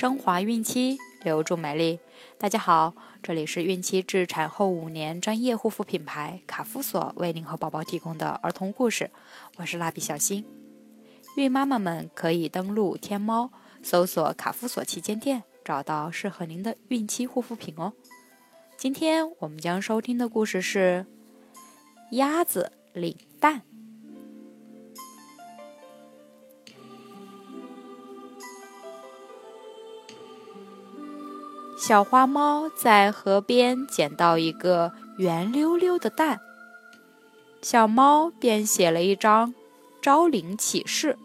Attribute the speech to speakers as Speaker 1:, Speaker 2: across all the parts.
Speaker 1: 升华孕期，留住美丽。大家好，这里是孕期至产后五年专业护肤品牌卡夫索为您和宝宝提供的儿童故事。我是蜡笔小新。孕妈妈们可以登录天猫，搜索卡夫索旗舰店，找到适合您的孕期护肤品哦。今天我们将收听的故事是鸭子领蛋。小花猫在河边捡到一个圆溜溜的蛋，小猫便写了一张招领启事。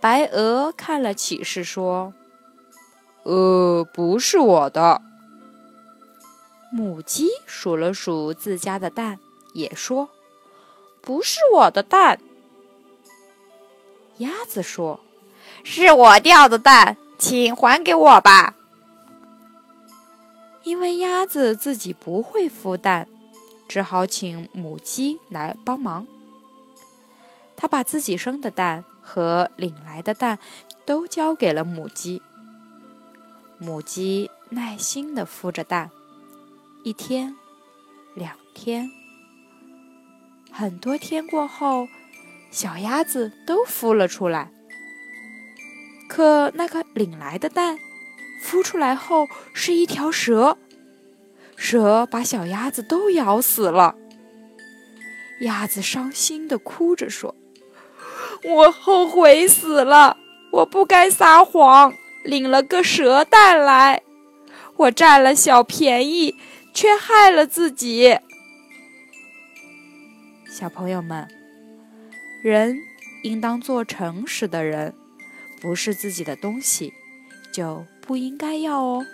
Speaker 1: 白鹅看了启事说：“
Speaker 2: 呃，不是我的。”
Speaker 1: 母鸡数了数自家的蛋，也说：“不是我的蛋。”鸭子说：“
Speaker 3: 是我掉的蛋，请还给我吧。”
Speaker 1: 因为鸭子自己不会孵蛋，只好请母鸡来帮忙。他把自己生的蛋和领来的蛋都交给了母鸡。母鸡耐心地孵着蛋，一天，两天，很多天过后，小鸭子都孵了出来。可那个领来的蛋。孵出来后是一条蛇，蛇把小鸭子都咬死了。鸭子伤心的哭着说：“我后悔死了，我不该撒谎，领了个蛇蛋来，我占了小便宜，却害了自己。”小朋友们，人应当做诚实的人，不是自己的东西。就不应该要哦。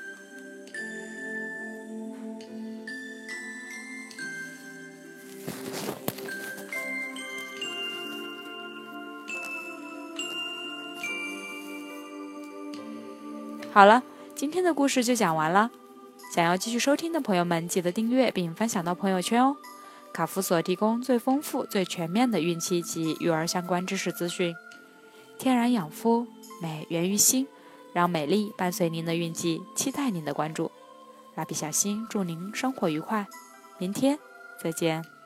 Speaker 1: 好了，今天的故事就讲完了。想要继续收听的朋友们，记得订阅并分享到朋友圈哦。卡夫所提供最丰富、最全面的孕期及育儿相关知识资讯。天然养肤，美源于心。让美丽伴随您的运气，期待您的关注。蜡笔小新祝您生活愉快，明天再见。